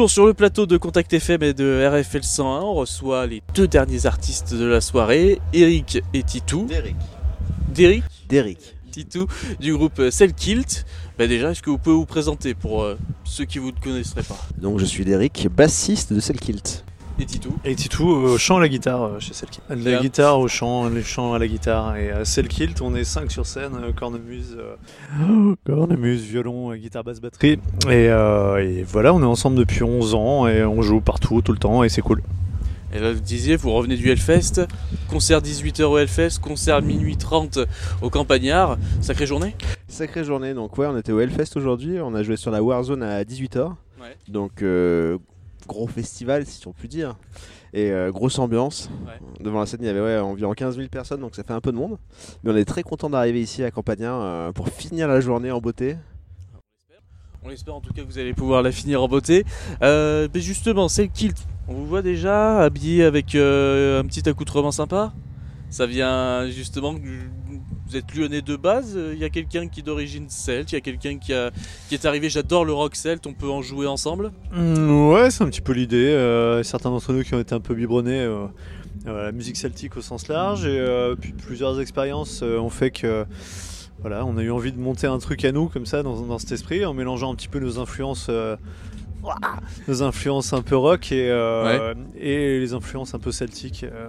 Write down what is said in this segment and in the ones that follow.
Toujours sur le plateau de Contact FM et de RFL 101, on reçoit les deux derniers artistes de la soirée, Eric et Titou. Derek. Derek Derek. Titou du groupe Kilt. Bah déjà, est-ce que vous pouvez vous présenter pour euh, ceux qui vous ne connaisseraient pas? Donc je suis Derek, bassiste de Selkilt. Et Titou Et Titou au chant à la guitare euh, chez Selkilt. La guitare au chant, le chant à la guitare. Et à Selkilt, on est 5 sur scène, euh, cornemuse, euh, cornemuse, violon, euh, guitare, basse, batterie. Et, euh, et voilà, on est ensemble depuis 11 ans et on joue partout, tout le temps, et c'est cool. Et là, vous disiez, vous revenez du Hellfest, concert 18h au Hellfest, concert minuit 30 au Campagnard, sacrée journée Sacrée journée, donc ouais, on était au Hellfest aujourd'hui, on a joué sur la Warzone à 18h. Ouais. Donc euh, gros festival si on peut dire. Et euh, grosse ambiance. Ouais. Devant la scène, il y avait ouais, environ 15 000 personnes, donc ça fait un peu de monde. Mais on est très content d'arriver ici à Campagnard euh, pour finir la journée en beauté. On espère en tout cas que vous allez pouvoir la finir en beauté. Euh, mais justement, c'est le kilt. On vous voit déjà habillé avec euh, un petit accoutrement sympa? Ça vient justement. Vous êtes lyonnais de base. Il y a quelqu'un qui est d'origine celte. Il y a quelqu'un qui, a- qui est arrivé. J'adore le rock celte. On peut en jouer ensemble? Mm, ouais, c'est un petit peu l'idée. euh, certains d'entre nous qui ont été un peu biberonnés euh, à la musique celtique au sens large. Et euh, puis plusieurs expériences euh, ont fait que. Voilà, on a eu envie de monter un truc à nous comme ça dans, dans cet esprit en mélangeant un petit peu nos influences euh, nos influences un peu rock et, euh, et les influences un peu celtiques euh,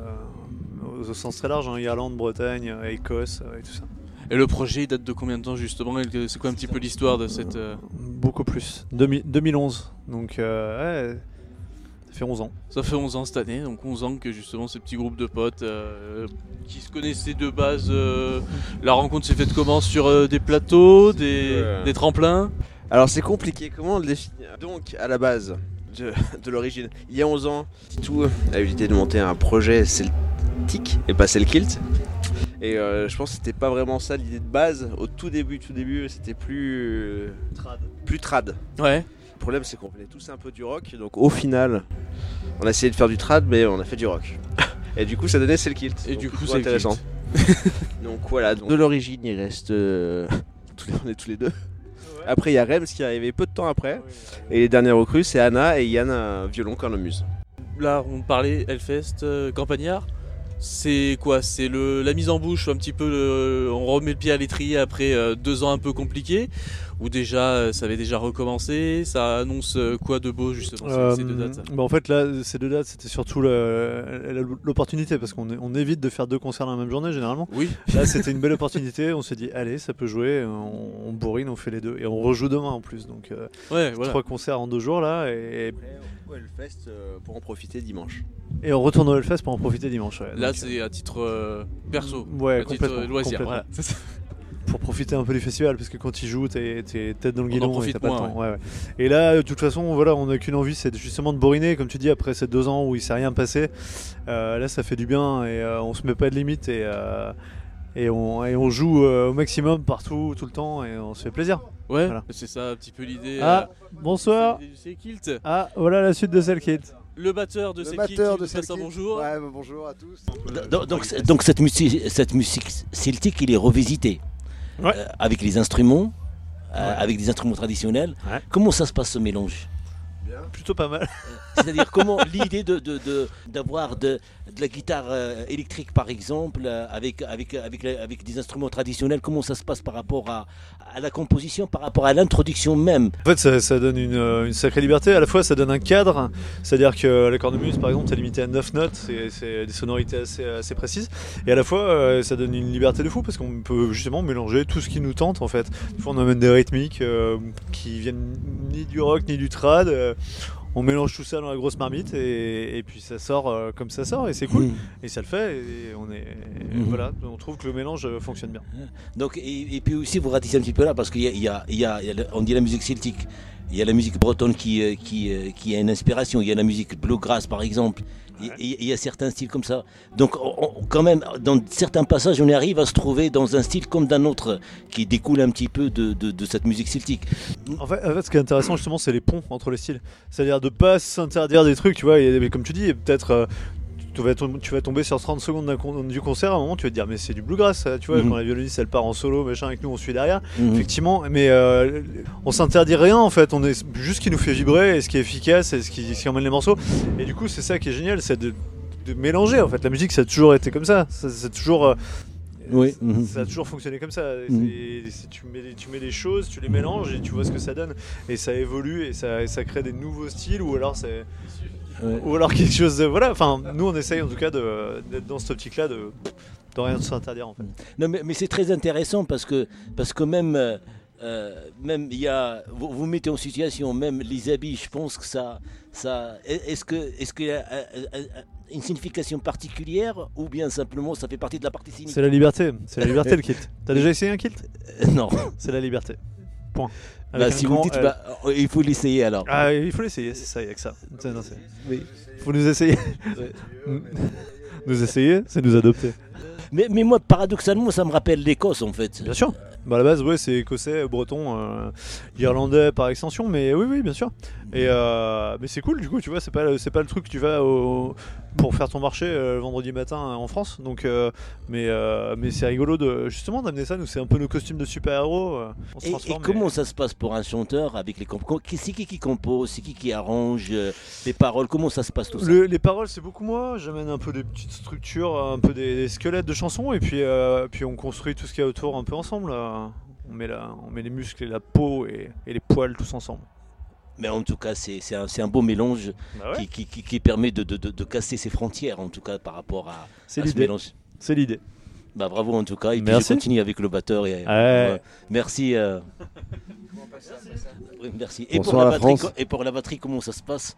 au, sens très large, hein, Irlande, Bretagne, euh, Écosse euh, et tout ça. Et le projet il date de combien de temps justement C'est quoi un petit peu l'histoire de cette. euh, Beaucoup plus. 2000 2011. Donc, euh, ouais, ça fait 11 ans. Ça fait 11 ans cette année, donc 11 ans que justement ce petit groupe de potes euh, qui se connaissaient de base, euh, la rencontre s'est faite comment? Sur euh, des plateaux, des, des tremplins? Alors c'est compliqué, comment le définir Donc à la base de, de l'origine, il y a 11 ans, Titou a eu l'idée de monter un projet et pas Selkilt. Et euh, je pense que c'était pas vraiment ça l'idée de base. Au tout début, tout début, c'était plus euh, plus trad. Ouais. Le problème c'est qu'on voulait tous un peu du rock, donc au final, on a essayé de faire du trad, mais on a fait du rock. Et du coup, ça donnait Selkilt. Et Donc, du coup, c'est intéressant. donc voilà, donc, de l'origine, il reste euh, tous les, on est tous les deux. Après, il y a Rems qui est arrivé peu de temps après. Et les dernières recrues, c'est Anna et Yann, un violon cornemuse. Là, on parlait Hellfest, euh, Campagnard. C'est quoi? C'est la mise en bouche, un petit peu. le- on remet le pied à l'étrier après euh, deux ans un peu compliqués. Ou déjà, euh, ça avait déjà recommencé. Ça annonce euh, quoi de beau justement ces- Euh, ces deux dates bah en fait, là, ces deux dates, c'était surtout l'opportunité parce qu'on on évite de faire deux concerts dans la même journée généralement. Oui. Là, c'était une belle opportunité. On s'est dit, allez, ça peut jouer. On, on bourrine, on fait les deux. Et on rejoue demain en plus. Donc, euh, Ouais, voilà. trois concerts en deux jours là. Et, Ouais, le fest euh, pour en profiter dimanche. et on retourne au Hellfest pour en profiter dimanche. ouais. Là, c'est à titre euh, perso. Ouais, à titre complètement. euh, loisir. complètement. voilà. Pour profiter un peu du festival, parce que quand ils jouent, t'es t'es tête dans le guidon et t'as pas le temps. Ouais, ouais. Et là, de toute façon, voilà, on n'a qu'une envie, c'est justement de bourriner, comme tu dis, après ces deux ans où il s'est rien passé. Euh, là, ça fait du bien et euh, on se met pas de limite et, euh, et, on, et on joue euh, au maximum partout, tout le temps et on se fait plaisir. Ouais, Voilà. c'est ça un petit peu l'idée. Ah, euh, bonsoir. Kilt, Ah, voilà la suite de celle est. le batteur de Le batteur Kilt, de bonjour. Ouais, bonjour à tous. Donc, donc cette, musique, cette musique celtique, il est revisité Ouais. Euh, avec les instruments, euh, Ouais. avec des instruments traditionnels. Comment ça se passe ce mélange? Plutôt pas mal. C'est-à-dire comment l'idée de, de- de- d'avoir de, de la guitare euh, électrique par exemple euh, avec, avec, avec, avec des instruments traditionnels, comment ça se passe par rapport à, à la composition, par rapport à l'introduction même? En fait, ça, ça donne une, euh, une sacrée liberté. À la fois, ça donne un cadre. C'est-à-dire que la cornemuse, par exemple, est limitée à 9 notes. C'est, c'est des sonorités assez, assez précises. Et à la fois, euh, ça donne une liberté de fou parce qu'on peut justement mélanger tout ce qui nous tente, en fait. Des fois, on amène des rythmiques euh, qui viennent ni du rock ni du trad. Euh, on mélange tout ça dans la grosse marmite et, et puis ça sort euh, comme ça sort et c'est cool. Mhm. Et ça le fait et on est Mhm. voilà, on trouve que le mélange euh, fonctionne bien. Donc, et, et puis aussi, vous ratissez un petit peu là, parce qu'il y a, il y y y a on dit la musique celtique, il y a la musique bretonne qui, euh, qui, euh, qui a une inspiration, il y a la musique bluegrass par exemple, Il y a certains styles comme ça. Donc, on- on- quand même, dans certains passages, on arrive à se trouver dans un style comme d'un autre, qui découle un petit peu de, de- de cette musique celtique. En fait, en fait, ce qui est intéressant justement, c'est les ponts entre les styles. C'est-à-dire de pas s'interdire des trucs, tu vois. Et, mais comme tu dis, peut-être euh, tu vas, tom- tu vas tomber sur 30 secondes con- du concert, à un moment tu vas te dire mais c'est du bluegrass, ça, tu vois, Mhm. quand la violoniste elle part en solo, machin, avec nous on suit derrière. Mhm. Effectivement, mais euh, on s'interdit rien en fait, on est juste ce qui nous fait vibrer et ce qui est efficace et ce qui, ce qui emmène les morceaux. Et du coup, c'est ça qui est génial, c'est de, de mélanger en fait. La musique, ça a toujours été comme ça. Ça, c'est toujours, euh, Oui. Mhm. ça a toujours fonctionné comme ça. Tu, mets, tu mets des choses, tu les mélanges et tu vois ce que ça donne. Et ça évolue et ça, et ça crée des nouveaux styles ou alors c'est. Ouais. Ou alors quelque chose de. Voilà, enfin, nous on essaye en tout cas de- d'être dans cette optique là de, de rien s'interdire en fait. Non, mais, mais c'est très intéressant parce que, parce que même, euh, euh, même il y a, vous, vous mettez en situation, même les habits, je pense que ça, ça est-ce que, est-ce qu'il y a euh, une signification particulière ou bien simplement ça fait partie de la partie C'est significative la liberté, c'est la liberté le kilt. T'as déjà essayé un kilt? Non. C'est la liberté. Point. Avec Bah, si vous grand dites, bah, il faut l'essayer alors. Ah, il faut l'essayer, c'est ça, il y a que ça. C'est- non, c'est- Oui. faut nous essayer. nous essayer, c'est nous adopter. Mais, mais moi, paradoxalement, ça me rappelle l'Écosse en fait. Bien sûr. Bah à la base, ouais, c'est écossais, breton, euh, irlandais par extension, mais oui, oui, bien sûr. Et euh, mais c'est cool, du coup, tu vois, c'est pas, le- c'est pas le truc que tu vas au- pour faire ton marché euh, le vendredi matin euh, en France. Donc, euh, mais mais c'est rigolo de justement d'amener ça. Nous, c'est un peu nos costumes de super-héros. Et, comment ça se passe pour un chanteur avec les qui- C'est qui qui compose C'est qui qui arrange les paroles Comment ça se passe tout ça? Le- les paroles, c'est beaucoup moi. J'amène un peu des petites structures, un peu des, des squelettes de chansons, et puis, puis on construit tout ce qu'il y a autour un peu ensemble. On met, la, on met les muscles et la peau et, et les poils tous ensemble. Mais en tout cas, c'est c'est un, c'est un beau mélange Bah qui, qui- qui- qui permet de, de- de- de casser ses frontières, en tout cas, par rapport à, c'est à ce l'idée. mélange. C'est l'idée. Bah, bravo en tout cas. Et puis je continue avec le batteur. Et, Ouais. ouais. Merci. euh. Merci. Et pour, Bonsoir, la batterie, et pour la batterie, comment ça se passe?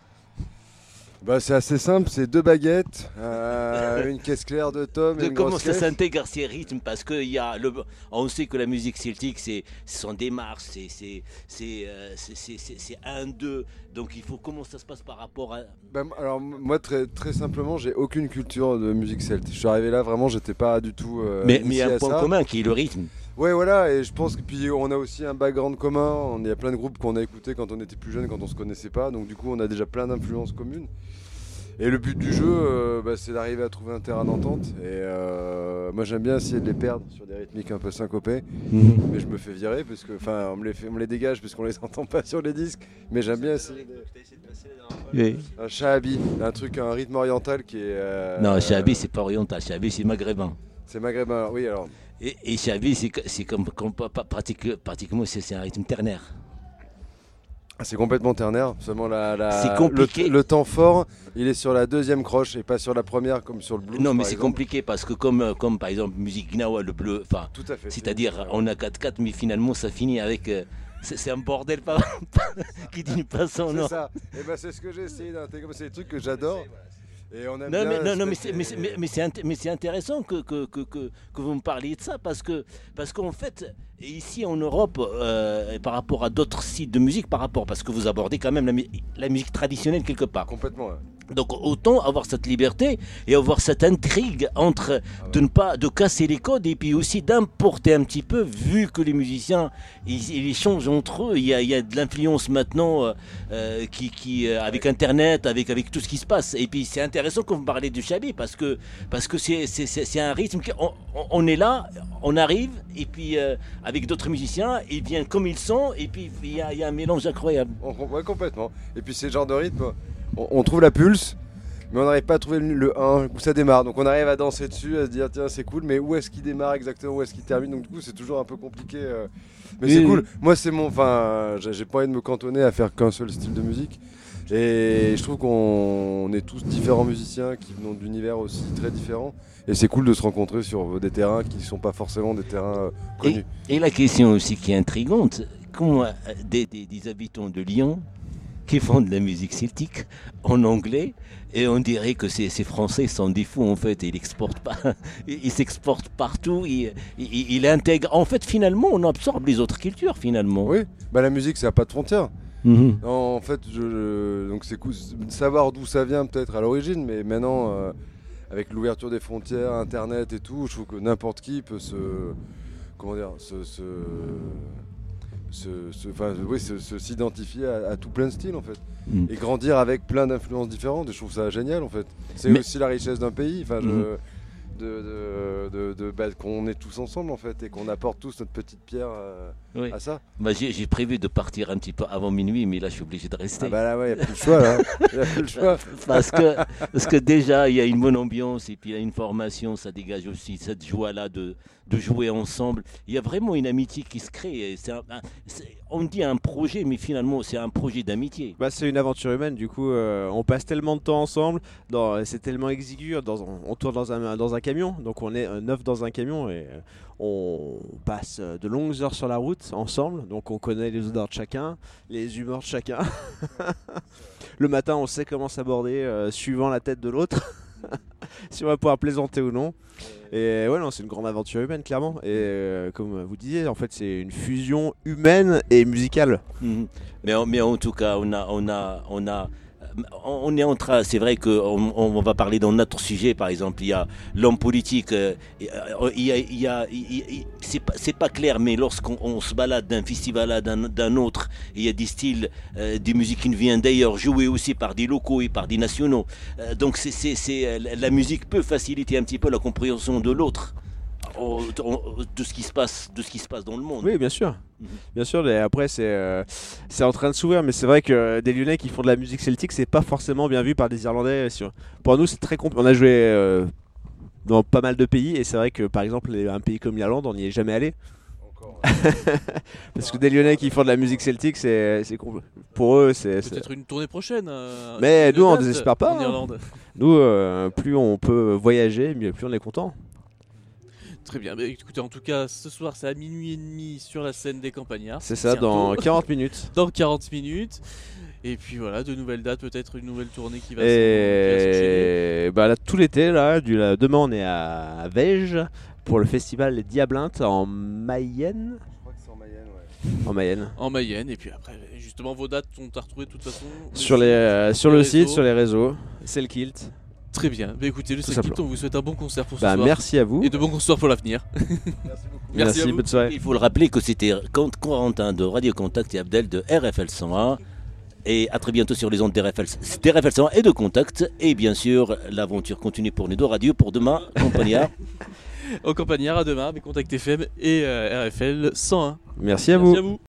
Bah, c'est assez simple, c'est deux baguettes, euh, une caisse claire de tom et une comment ça s'intègre ces rythmes Parce que y a le, on sait que la musique celtique, c'est ce sont des marches, c'est c'est c'est euh. Donc il faut comment ça se passe par rapport à. Bah, alors moi très, très simplement j'ai aucune culture de musique celte. Je suis arrivé là vraiment j'étais pas du tout euh, mais il y a un point ça. commun qui est le rythme. Ouais voilà et je pense que puis on a aussi un background commun. On- Il y a plein de groupes qu'on a écoutés quand on était plus jeune, quand on se connaissait pas. Donc du coup on a déjà plein d'influences communes. Et le but du jeu, euh, bah, c'est d'arriver à trouver un terrain d'entente. Et euh, moi j'aime bien essayer de les perdre sur des rythmiques un peu syncopées. Mais je me fais virer parce que, enfin, on me les, fait, on me les dégage parce qu'on les entend pas sur les disques. Mais j'aime bien essayer de- Oui. un shahabi, un truc, un rythme oriental qui est. euh, Non, Chabi c'est pas oriental, Chabi c'est maghrébin. C'est maghrébin. alors, Oui, alors. Et, et Chabi c'est comme, pratique- pratiquement c'est un rythme ternaire. ah, C'est complètement ternaire. Seulement la, la- C'est compliqué. Le, le temps fort, il est sur la deuxième croche et pas sur la première comme sur le blues. non mais c'est compliqué parce que comme euh, comme par exemple musique gnawa le bleu, enfin. C'est-à-dire, on a 4-4, mais finalement, ça finit avec. euh, c'est c'est un bordel pas, qui dit pas son nom. C'est ça. Et ben c'est ce que j'ai essayé d'intégrer. C'est des trucs que j'adore. Et on aime Non, mais, non, non, mais c'est- mais c'est- mais- mais c'est intéressant que, que, que, que, vous me parliez de ça parce que parce qu'en fait ici en Europe euh, et par rapport à d'autres sites de musique par rapport parce que vous abordez quand même la, la musique traditionnelle quelque part Complètement. Donc autant avoir cette liberté et avoir cette intrigue entre de ne pas de casser les codes et puis aussi d'importer un petit peu vu que les musiciens ils, ils échangent entre eux. Il y a, il y a de l'influence maintenant euh, euh, qui, qui euh, avec internet avec avec tout ce qui se passe. Et puis c'est intéressant quand vous parlez du chabi parce que parce que c'est c'est- un rythme qui- on, on- est là on arrive et puis euh, avec d'autres musiciens ils viennent comme ils sont et puis il y a, il y a un mélange incroyable. On, com- ouais, complètement. Et puis c'est le genre de rythme, on, on trouve la pulse, mais on n'arrive pas à trouver le, le 1 où ça démarre. Donc on arrive à danser dessus, à se dire tiens c'est cool, mais où est-ce qu'il démarre exactement, où est-ce qu'il termine? Donc du coup c'est toujours un peu compliqué. euh. Mais Oui, c'est cool. Moi c'est mon, enfin j'ai pas envie de me cantonner à faire qu'un seul style de musique. Et je trouve qu'on est tous différents musiciens qui venons d'univers aussi très différents. Et c'est cool de se rencontrer sur des terrains qui ne sont pas forcément des terrains euh, connus. Et la question aussi qui est intrigante, comment euh, des, des- des habitants de Lyon qui font de la musique celtique en anglais, et on dirait que ces, ces Français sont des fous en fait, ils exportent pas, ils s'exportent partout, ils, ils, ils intègrent. En fait, finalement, on absorbe les autres cultures finalement. Oui, bah la musique ça n'a pas de frontières. Mhm. En fait, je, donc c'est cool savoir d'où ça vient peut-être à l'origine, mais maintenant, euh, avec l'ouverture des frontières, Internet et tout, je trouve que n'importe qui peut se, comment dire, se, se, se, se- enfin, oui, se- se- s'identifier à, à tout plein de styles en fait. Mm. Et grandir avec plein d'influences différentes. Et je trouve ça génial en fait. C'est Mais- aussi la richesse d'un pays. Enfin, je- Mhm. de, de- de- de- bah, qu'on est tous ensemble en fait et qu'on apporte tous notre petite pierre euh, Oui. à ça. Bah, j'ai prévu de partir un petit peu avant minuit, mais là, je suis obligé de rester. Ah bah là, ouais, y a plus le choix là. A plus le choix. Parce que, parce que déjà, il y a une bonne ambiance et puis il y a une formation, ça dégage aussi cette joie-là de, de jouer ensemble. Il y a vraiment une amitié qui se crée. un- un- on dit un projet, mais finalement, c'est un projet d'amitié. Bah, c'est une aventure humaine, du coup, euh, on passe tellement de temps ensemble, c'est tellement exigu, dans, on tourne dans un, dans un camion, donc on est euh, neuf dans un camion et euh, on passe euh, de longues heures sur la route ensemble, donc on connaît les odeurs de chacun, les humeurs de chacun. Le matin, on sait comment s'aborder euh, suivant la tête de l'autre, si on va pouvoir plaisanter ou non. Et ouais, c'est une grande aventure humaine, clairement. Et euh, comme vous disiez, en fait, c'est une fusion humaine et musicale. Mhm. Mais, en- mais en tout cas, on a, on a, on a, on est en train. C'est vrai qu'on on va parler dans notre sujet, par exemple. Il y a l'homme politique. euh, Il y a, il y a- il y a- c'est pas, clair, mais lorsqu'on on se balade d'un festival à d'un d'un autre, il y a des styles, euh, des musiques qui viennent d'ailleurs, jouées aussi par des locaux et par des nationaux. Euh, donc c'est, euh, la musique peut faciliter un petit peu la compréhension de l'autre. De ce qui se passe, de ce qui se passe dans le monde. Oui, bien sûr. Mhm. Bien sûr, et après, c'est euh, c'est en train de s'ouvrir, mais c'est vrai que des Lyonnais qui font de la musique celtique, c'est pas forcément bien vu par des Irlandais. Sur- Pour nous, c'est très compliqué. On a joué euh, dans pas mal de pays, et c'est vrai que par exemple, un pays comme l'Irlande, on n'y est jamais allé. Encore. Parce que des Lyonnais qui font de la musique celtique, c'est pour eux, c'est. Peut-être une tournée prochaine. euh, Mais nous, on date désespère pas, En hein. Nous, euh, plus on peut voyager, mieux plus on est content. Très bien. Mais écoutez, en tout cas, ce soir, c'est à minuit et demi sur la scène des Campagnards. C'est ça, dans 40 minutes. dans 40 minutes. Et puis voilà, de nouvelles dates, peut-être une nouvelle tournée qui va se-. Et bah là, tout l'été, là, du, là, demain on est à Vège pour le festival Les Diablintes en Mayenne. Je crois que c'est en Mayenne, ouais. En Mayenne. En Mayenne. Et puis après, justement, vos dates sont à retrouver de toute façon. Sur, les, euh, sur le site, sur les réseaux. C'est le kilt. Très bien. Bah, écoutez, le simplement. on vous souhaite un bon concert pour ce Bah, soir. merci à vous. Et de bons concerts pour l'avenir. Merci beaucoup. Merci à vous. bonne soirée. Il faut le rappeler que c'était Corentin de Radio Contact et Abdel de RFL 101. Et à très bientôt sur les ondes d'RFL, d'RFL 101 et de Contact. Et bien sûr, l'aventure continue pour nous deux radios pour demain, Campagnard. Au Campagnard, à demain, avec Contact FM et euh, RFL 101. Merci à Merci vous. à vous.